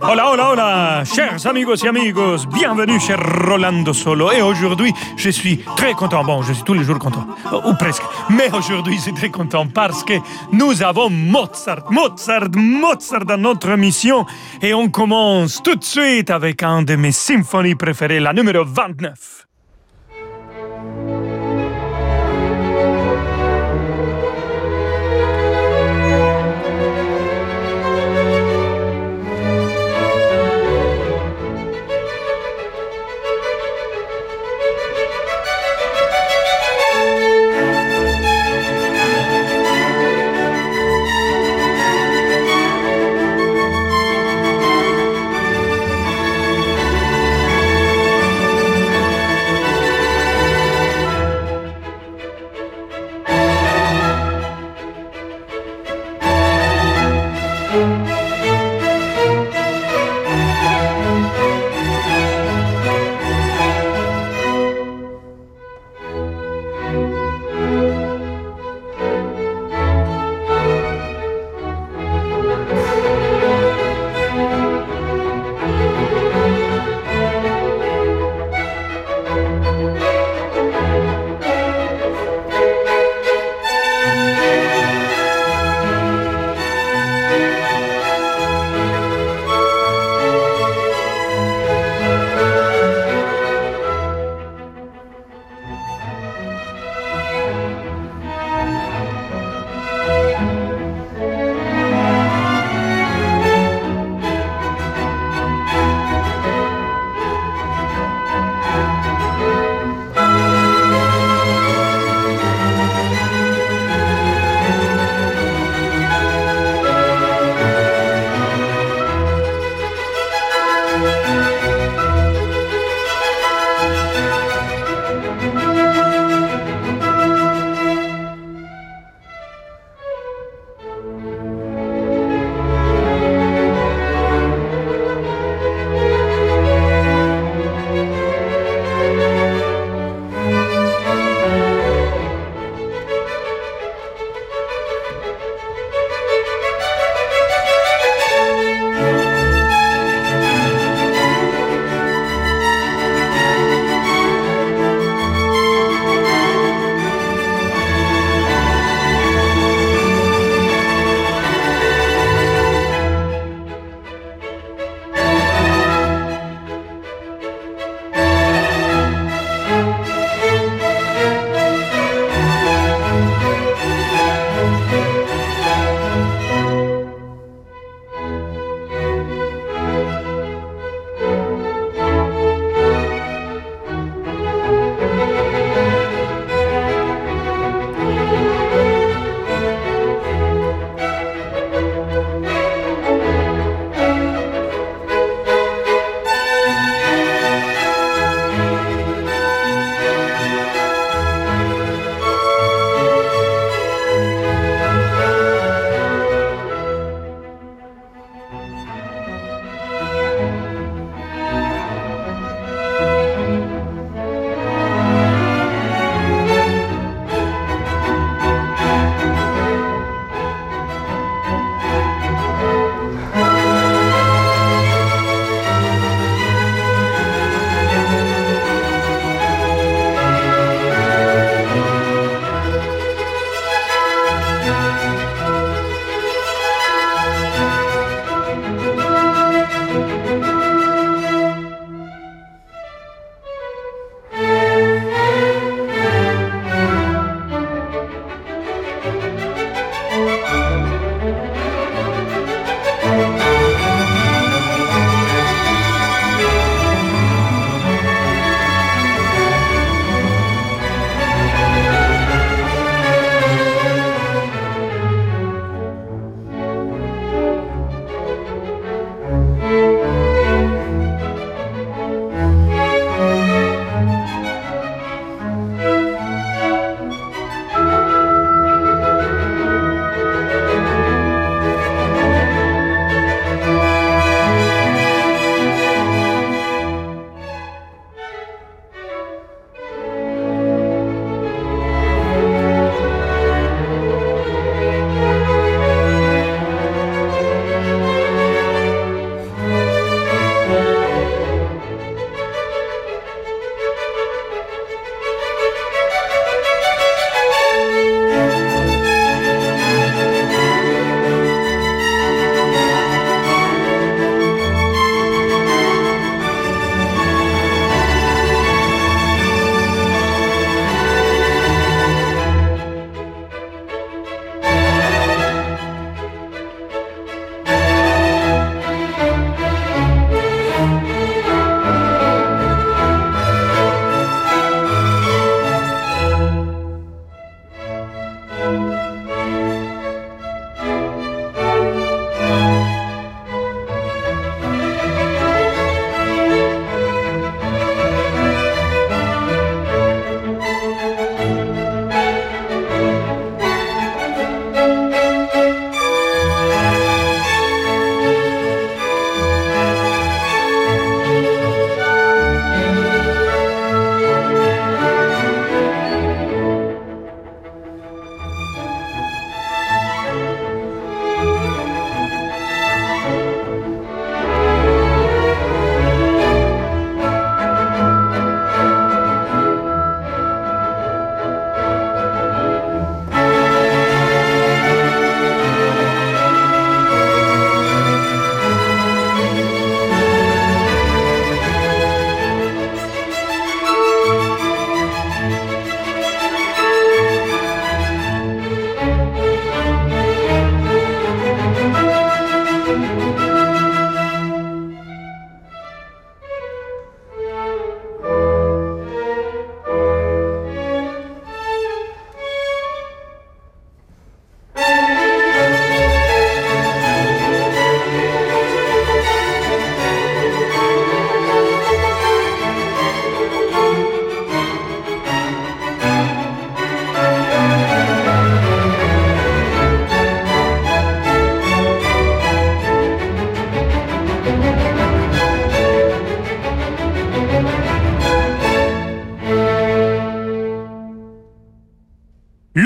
Hola, hola, hola, chers amigos et amigos, bienvenue chez Rolando Solo. Et aujourd'hui, je suis très content. Bon, je suis tous les jours content, ou presque. Mais aujourd'hui, je suis très content parce que nous avons Mozart, Mozart, Mozart dans notre mission. Et on commence tout de suite avec un de mes symphonies préférées, la numéro 29.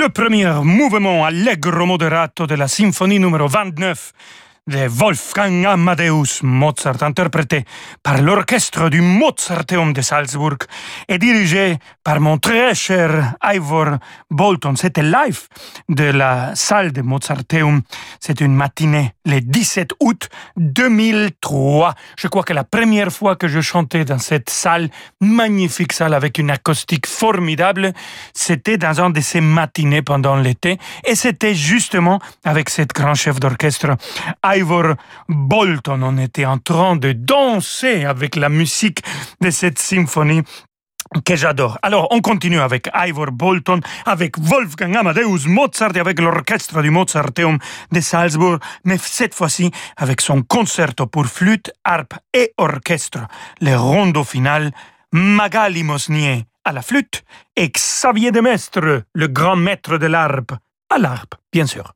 Le premier mouvement allegro moderato de la symphonie numéro 29 de Wolfgang Amadeus Mozart, interprété par l'orchestre du Mozarteum de Salzburg et dirigé par mon très cher Ivor Bolton. C'était live de la salle de Mozarteum. C'est une matinée le 17 août 2003. Je crois que la première fois que je chantais dans cette salle, magnifique salle avec une acoustique formidable, c'était dans un de ces matinées pendant l'été et c'était justement avec cette grand chef d'orchestre Ivor Bolton. On était en train de danser avec la musique de cette symphonie que j'adore. Alors, on continue avec Ivor Bolton, avec Wolfgang Amadeus Mozart et avec l'orchestre du Mozarteum de Salzbourg, mais cette fois-ci avec son concerto pour flûte, harpe et orchestre, le rondo final, Magali Mosnier à la flûte et Xavier de Mestre, le grand maître de l'harpe, à l'harpe, bien sûr.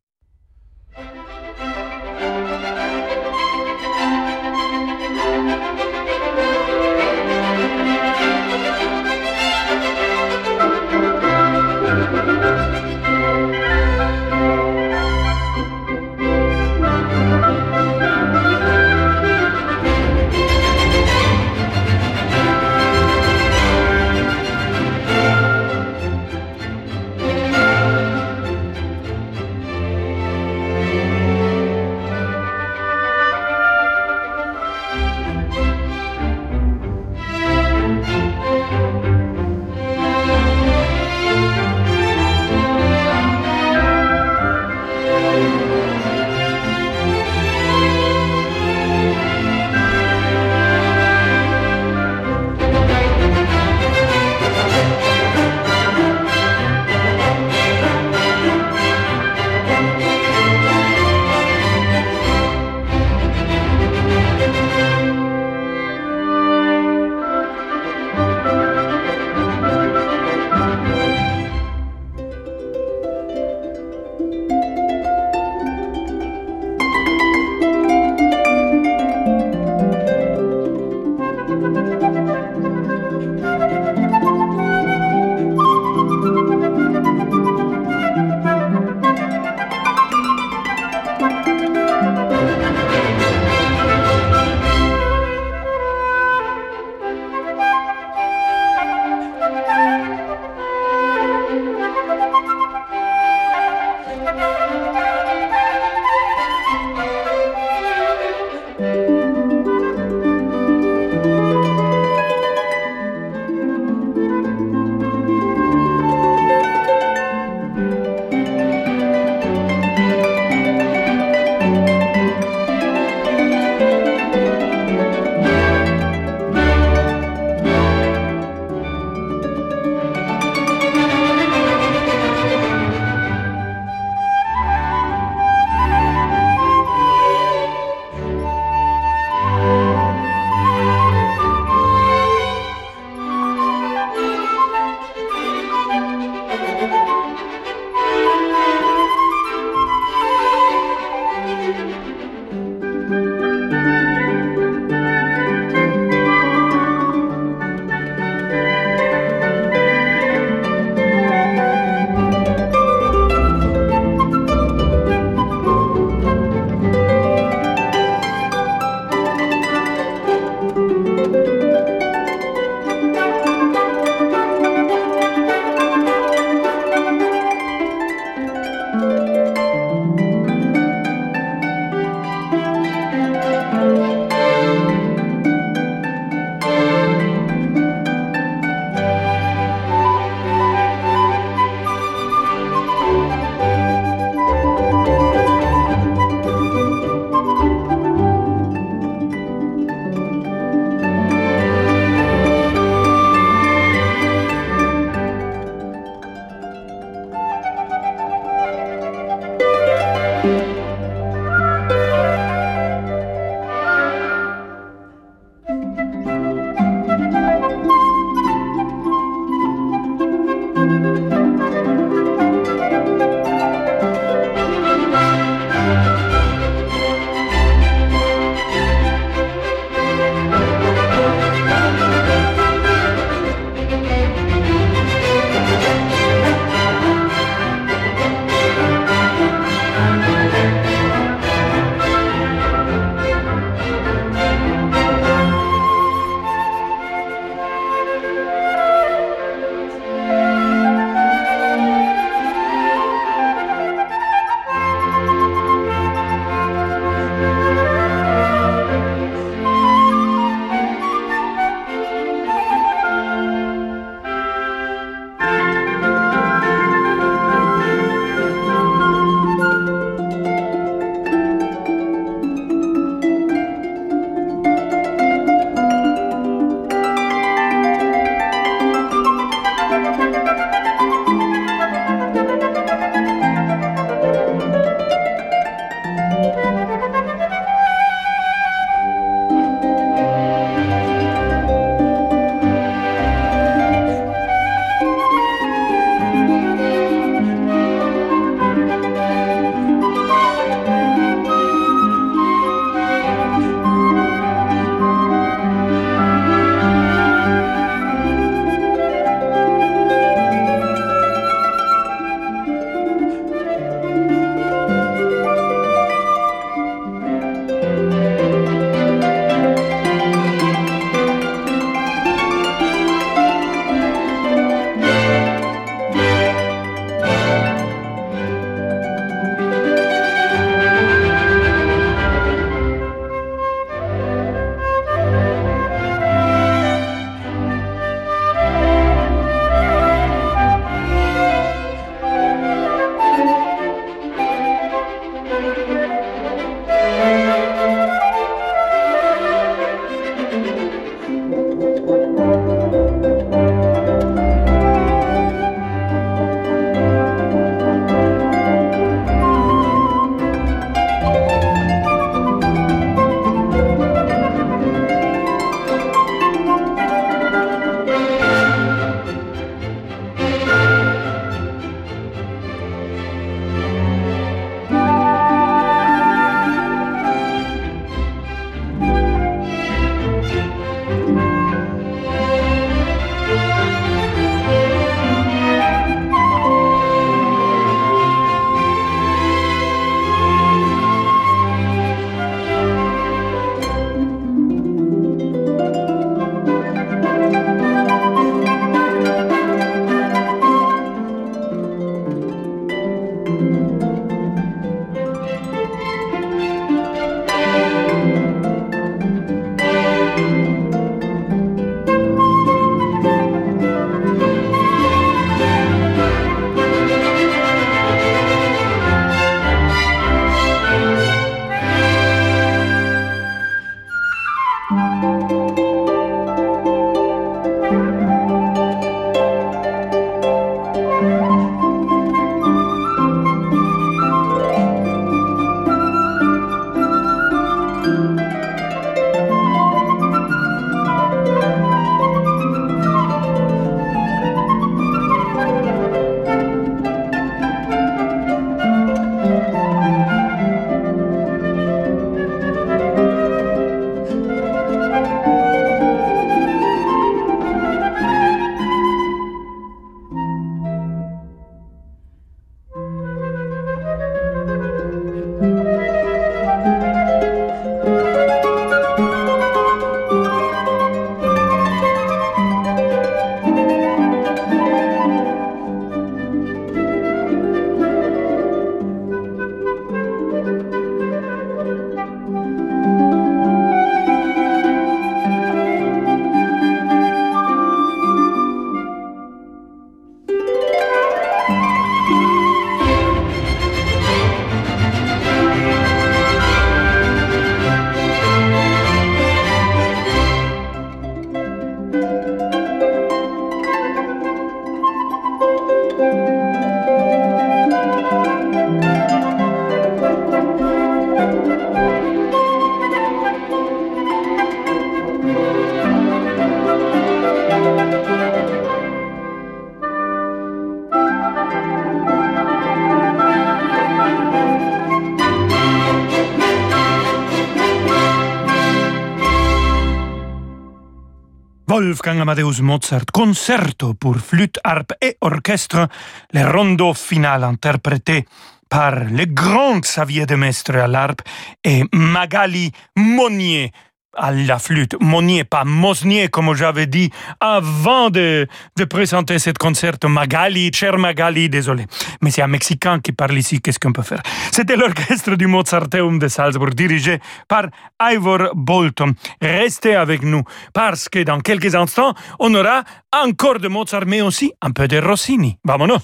Wolfgang Amadeus Mozart, concerto pour flûte, harpe et orchestre, le rondo final interprété par le grand Xavier de Mestre à l'harpe et Magali Monnier à la flûte. Monnier, pas Mosnier, comme j'avais dit avant de, présenter ce concert. Magali, cher Magali, désolé. Mais c'est un Mexicain qui parle ici, qu'est-ce qu'on peut faire? C'était l'orchestre du Mozarteum de Salzbourg, dirigé par Ivor Bolton. Restez avec nous, parce que dans quelques instants, on aura encore de Mozart, mais aussi un peu de Rossini. Vamonos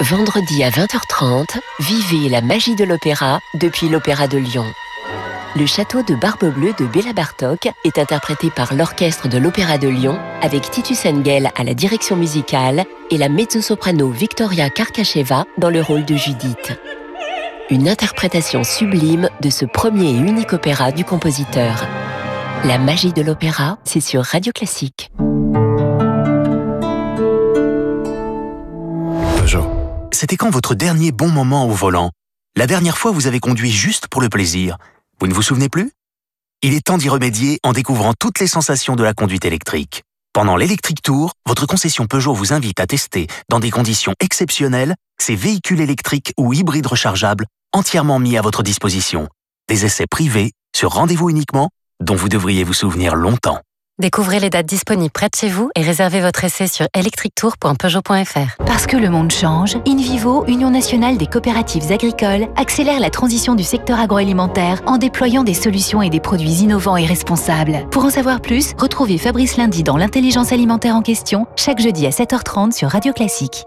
Vendredi à 20h30, vivez la magie de l'opéra depuis l'Opéra de Lyon. Le château de Barbe Bleue de Béla Bartok est interprété par l'orchestre de l'Opéra de Lyon avec Titus Engel à la direction musicale et la mezzo-soprano Victoria Karkacheva dans le rôle de Judith. Une interprétation sublime de ce premier et unique opéra du compositeur. La magie de l'opéra, c'est sur Radio Classique. Peugeot. C'était quand votre dernier bon moment au volant? La dernière fois, vous avez conduit juste pour le plaisir vous ne vous souvenez plus? Il est temps d'y remédier en découvrant toutes les sensations de la conduite électrique. Pendant l'Electric Tour, votre concession Peugeot vous invite à tester, dans des conditions exceptionnelles, ces véhicules électriques ou hybrides rechargeables entièrement mis à votre disposition. Des essais privés, sur rendez-vous uniquement, dont vous devriez vous souvenir longtemps. Découvrez les dates disponibles près de chez vous et réservez votre essai sur electrictour.peugeot.fr. Parce que le monde change, InVivo, Union nationale des coopératives agricoles, accélère la transition du secteur agroalimentaire en déployant des solutions et des produits innovants et responsables. Pour en savoir plus, retrouvez Fabrice Lundi dans l'intelligence alimentaire en question, chaque jeudi à 7h30 sur Radio Classique.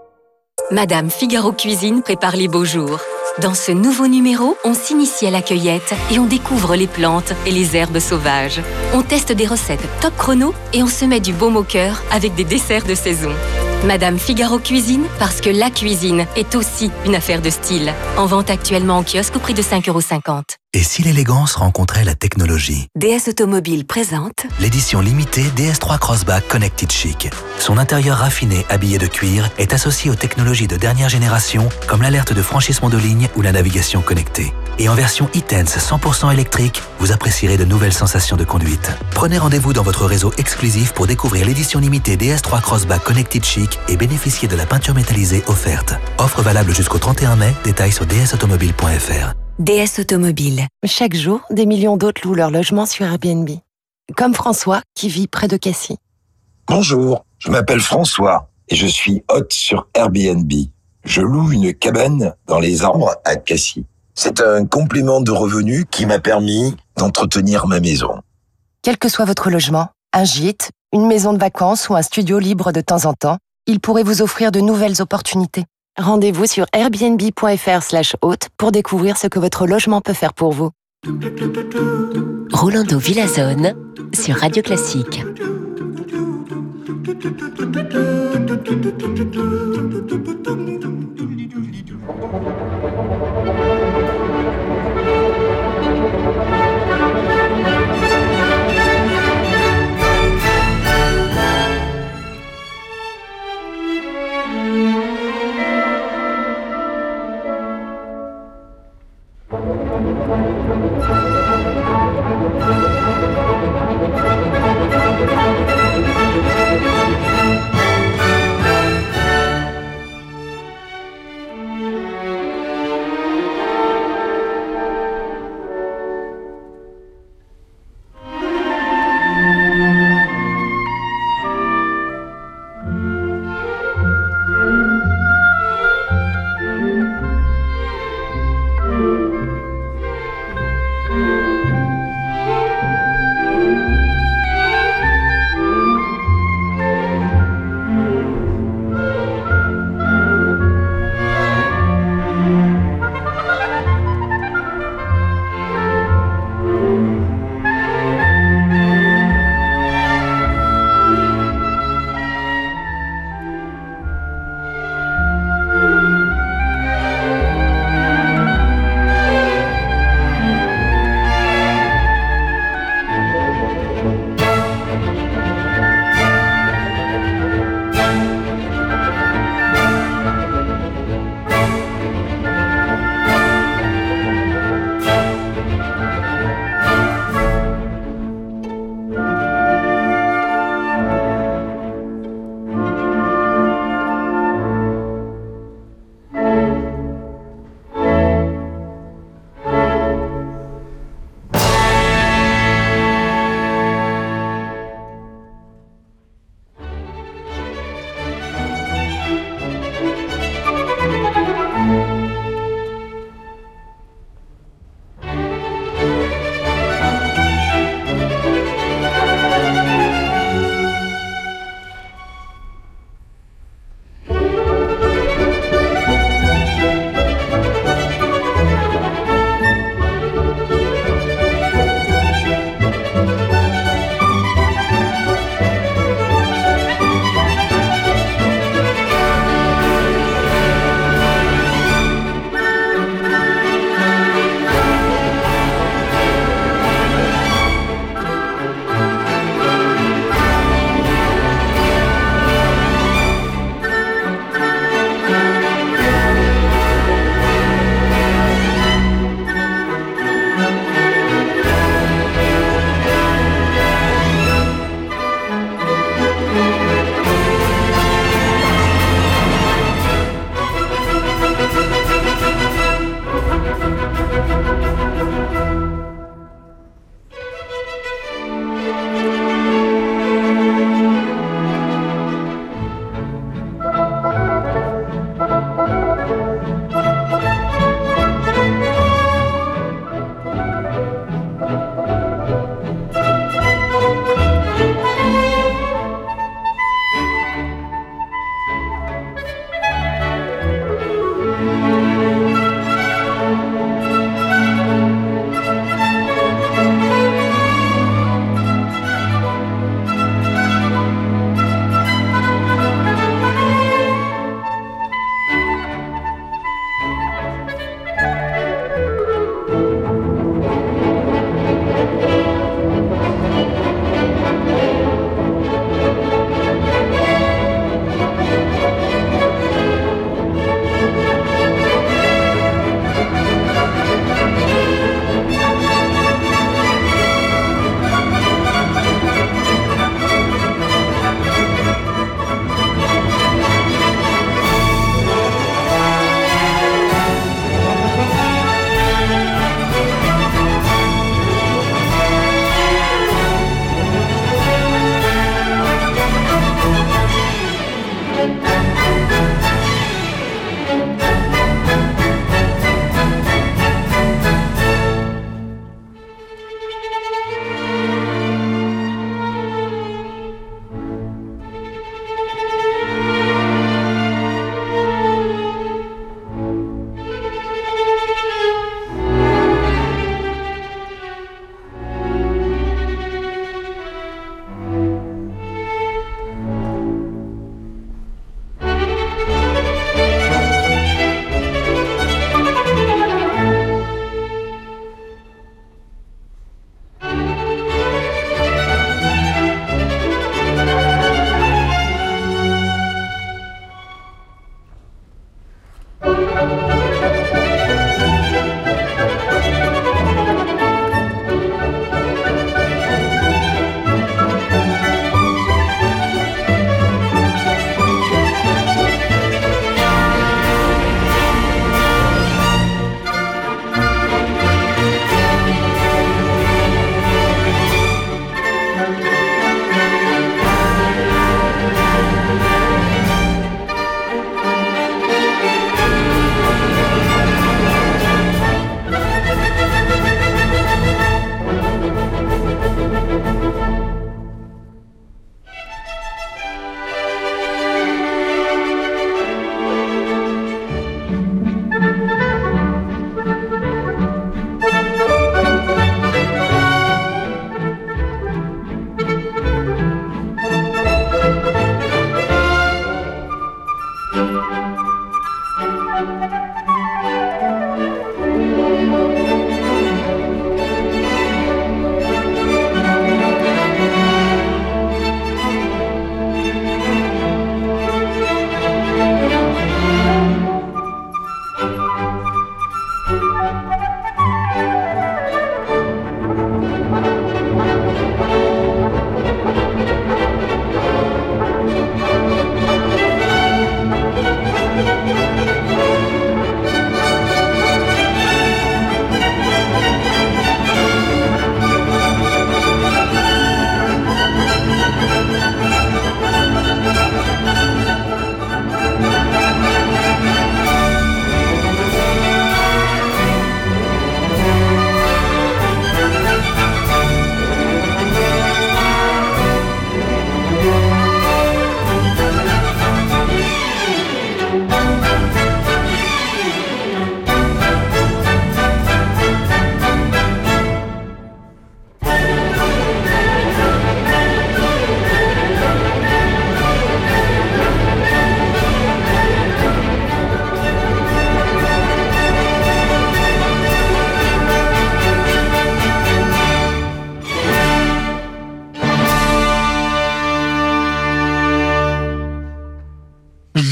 Madame Figaro Cuisine prépare les beaux jours. Dans ce nouveau numéro, on s'initie à la cueillette et on découvre les plantes et les herbes sauvages. On teste des recettes top chrono et on se met du baume au cœur avec des desserts de saison. Madame Figaro Cuisine, parce que la cuisine est aussi une affaire de style. En vente actuellement en kiosque au prix de 5,50€. Et si l'élégance rencontrait la technologie DS Automobile présente L'édition limitée DS3 Crossback Connected Chic. Son intérieur raffiné habillé de cuir est associé aux technologies de dernière génération comme l'alerte de franchissement de ligne ou la navigation connectée. Et en version e-Tense 100% électrique, vous apprécierez de nouvelles sensations de conduite. Prenez rendez-vous dans votre réseau exclusif pour découvrir l'édition limitée DS3 Crossback Connected Chic et bénéficier de la peinture métallisée offerte. Offre valable jusqu'au 31 mai, détails sur dsautomobile.fr. DS Automobile. Chaque jour, des millions d'autres louent leur logement sur Airbnb. Comme François, qui vit près de Cassis. Bonjour, je m'appelle François et je suis hôte sur Airbnb. Je loue une cabane dans les arbres à Cassis. C'est un complément de revenus qui m'a permis d'entretenir ma maison. Quel que soit votre logement, un gîte, une maison de vacances ou un studio libre de temps en temps, il pourrait vous offrir de nouvelles opportunités. Rendez-vous sur airbnb.fr slash hôte pour découvrir ce que votre logement peut faire pour vous. Rolando Villazone sur Radio Classique.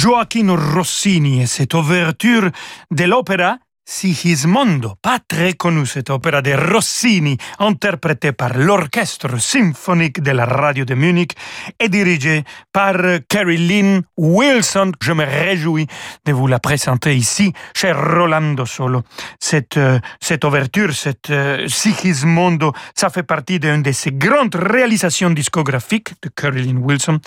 Joaquin Rossini et cette ouverture de l'opéra Sigismondo, pas très connu cette opéra de Rossini, interprétée par l'Orchestre symphonique de la radio de Munich et dirigée par Carrie Wilson. Je me réjouis de vous la présenter ici, cher Rolando Solo. Cette, euh, cette ouverture, cette euh, Sigismondo, ça fait partie d'une de ses grandes réalisations discographiques de Carrie Wilson.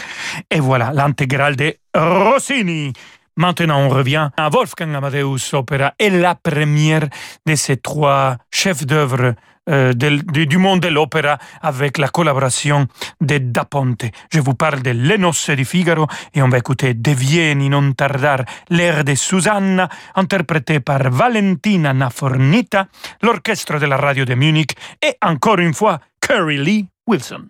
Et voilà l'intégrale de Rossini. Maintenant, on revient à Wolfgang Amadeus Opera et la première de ces trois chefs-d'œuvre euh, du monde de l'opéra avec la collaboration de Da Ponte. Je vous parle de Le Nozze di Figaro et on va écouter De Vieni non tardar, l'air de Susanna, interprété par Valentina Nafornita, l'orchestre de la radio de Munich et encore une fois Curry Lee Wilson.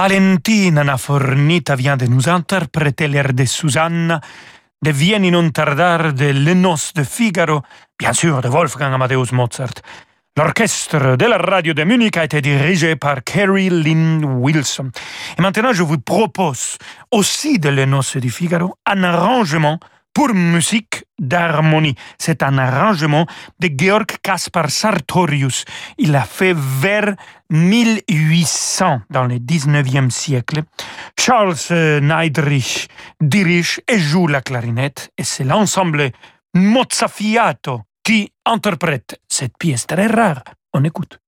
Valentina Nafornita vient de nous interpréter l'air de Susanna, de Vieni non tardar de Le Noces de Figaro, bien sûr de Wolfgang Amadeus Mozart. L'orchestre de la radio de Munich a été dirigé par Carrie Lynn Wilson. Et maintenant, je vous propose aussi de Le Noces de Figaro un arrangement pour musique d'harmonie. C'est un arrangement de Georg Kaspar Sartorius. Il a fait vers 1800 dans le 19e siècle. Charles Neidrich dirige et joue la clarinette et c'est l'ensemble Mozzafiato qui interprète cette pièce très rare. On écoute.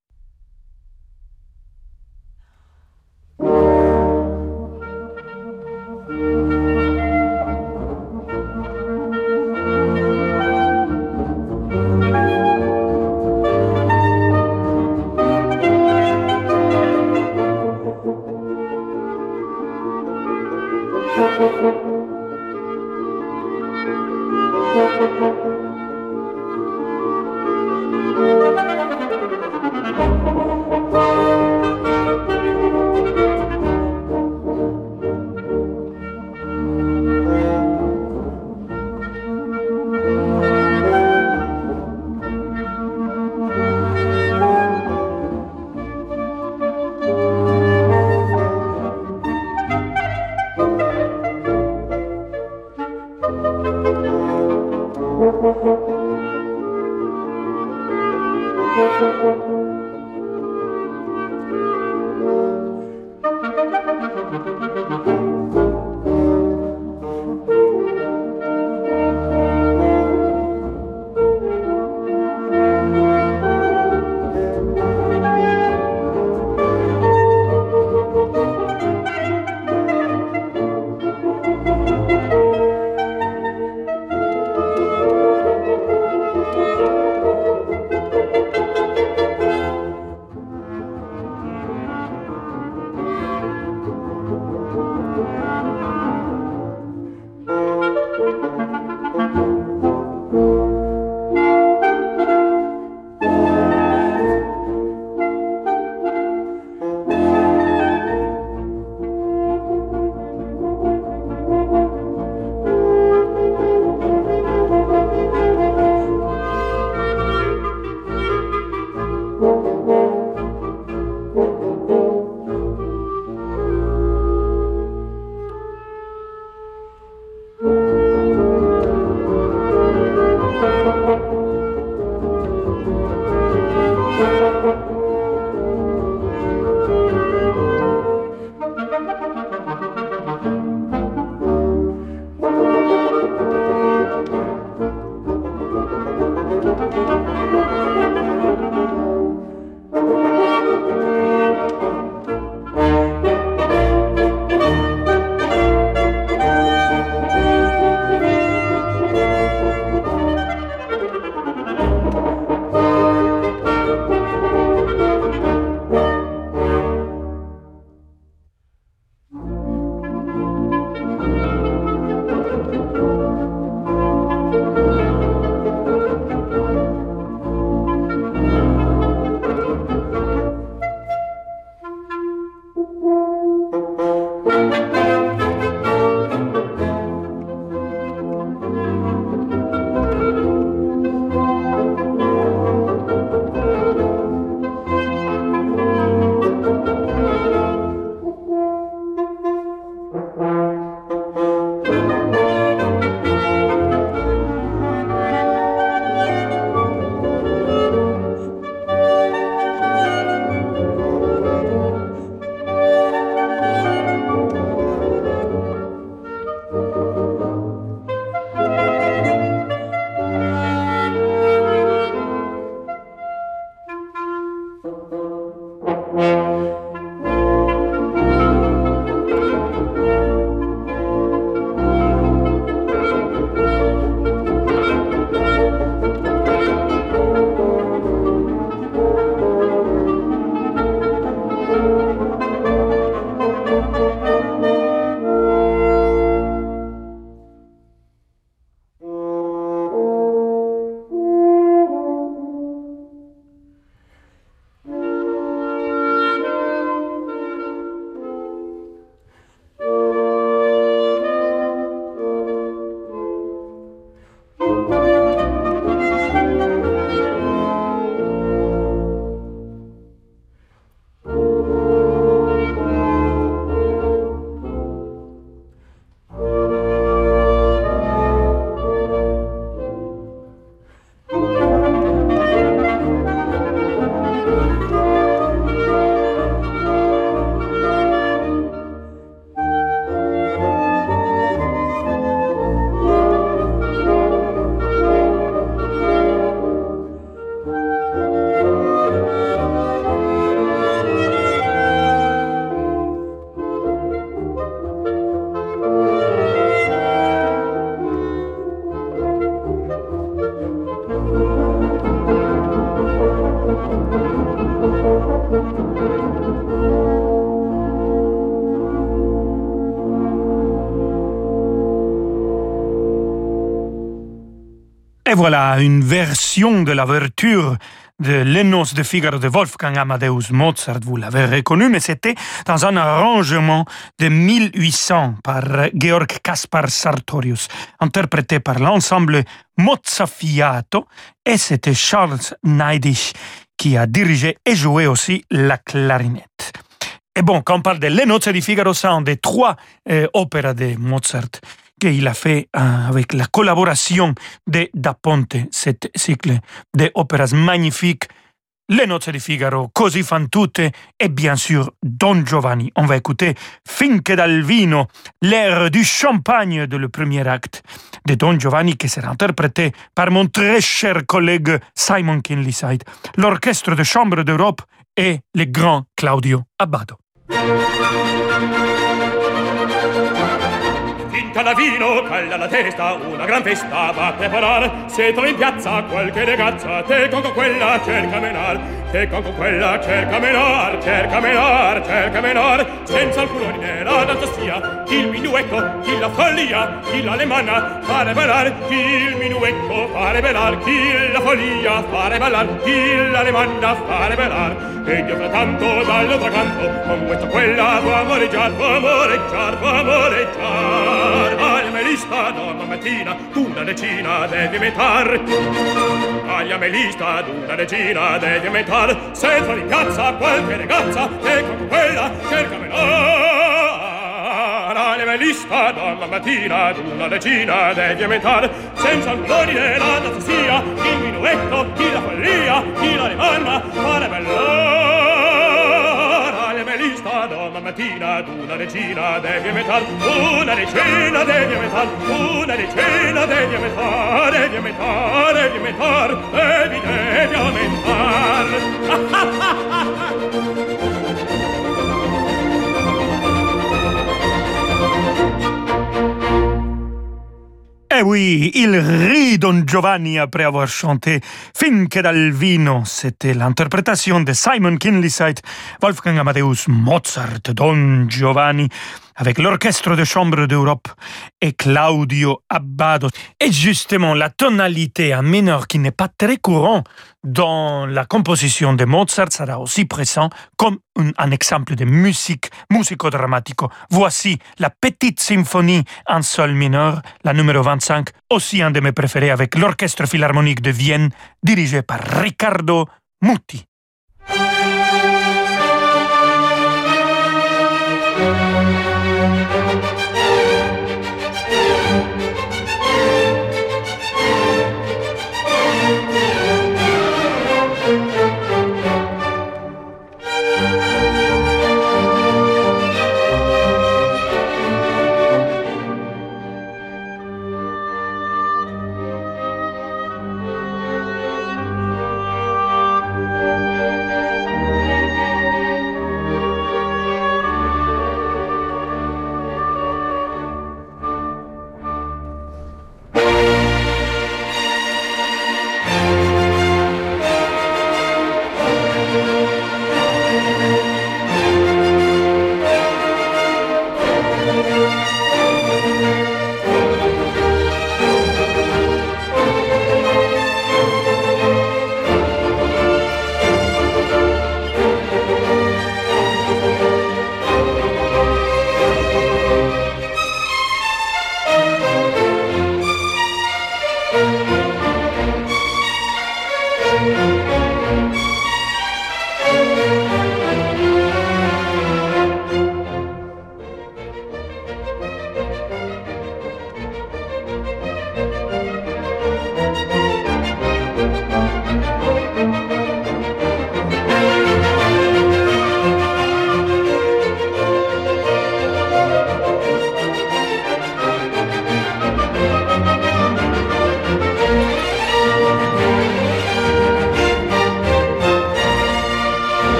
Voilà une version de l'ouverture de Les de Figaro de Wolfgang Amadeus Mozart, vous l'avez reconnu, mais c'était dans un arrangement de 1800 par Georg Kaspar Sartorius, interprété par l'ensemble Mozzafiato, et c'était Charles Neidisch qui a dirigé et joué aussi la clarinette. Et bon, quand on parle de Les Nozze di Figaro, c'est un des trois euh, opéras de Mozart qu'il a fait euh, avec la collaboration de Da Ponte, cet cycle d'opéras magnifiques, Les Nozze di Figaro, Così fan tutte et bien sûr Don Giovanni. On va écouter Finche dal vino, l'air du champagne de le premier acte de Don Giovanni qui sera interprété par mon très cher collègue Simon Kinleyside, l'orchestre de chambre d'Europe et le grand Claudio Abbado. Vino, calla la testa, una gran festa va a preparare. Se trovi in piazza qualche ragazza, te con quella cerca menar. Te con quella cerca menar, cerca menar, cerca menar. Senza alcun ordine la danza sia, il minuetto, chi la follia, chi l'alemanna, fare ballar, il minuetto, fare ballar, chi la follia, fare ballar, chi l'alemanna, fare ballar. E io frattanto dall'altro canto, con questa quella può amoreggiar, può amoreggiar, può amoreggiar star agli amelista donna mattina d'una decina devi metar. Agli amelista d'una decina devi metar. Se trovi in piazza qualche ragazza e con quella cercamela lista dalla mattina d'una decina devi aumentare senza l'ordine la tassia il minuetto chi la follia chi la rimanna mattina ad una decina devi metal una decina devi metal una decina devi metal devi metal devi metal devi, devi aumentar. Eh oui, il rit Don Giovanni après avoir chanté Finche dal vino. C'était l'interprétation de Simon Kinleyside, Wolfgang Amadeus Mozart, Don Giovanni avec l'Orchestre de chambre d'Europe et Claudio Abbado. Et justement, la tonalité en mineur qui n'est pas très courant dans la composition de Mozart sera aussi présent comme un, un exemple de musique musico-dramatico. Voici la petite symphonie en sol mineur, la numéro 25, aussi un de mes préférés avec l'Orchestre Philharmonique de Vienne, dirigé par Riccardo Muti.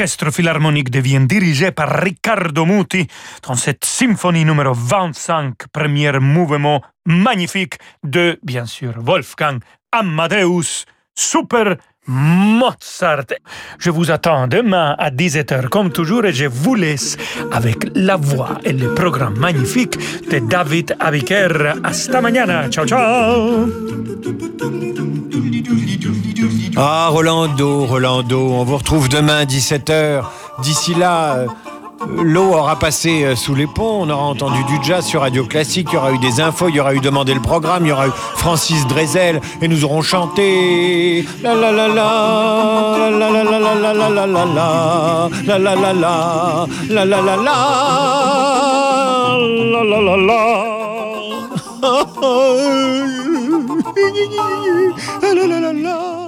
L'orchestre philharmonique devient dirigé par Riccardo Muti dans cette symphonie numéro 25, premier mouvement magnifique de, bien sûr, Wolfgang Amadeus Super Mozart. Je vous attends demain à 17h comme toujours et je vous laisse avec la voix et le programme magnifique de David Abiker. Hasta mañana. Ciao ciao. Ah Rolando, Rolando, on vous retrouve demain à 17h. D'ici là, euh, l'eau aura passé euh, sous les ponts, on aura entendu du jazz sur Radio Classique, il y aura eu des infos, il y aura eu Demander le programme, il y aura eu Francis Drezel et nous aurons chanté la la la la la la la la la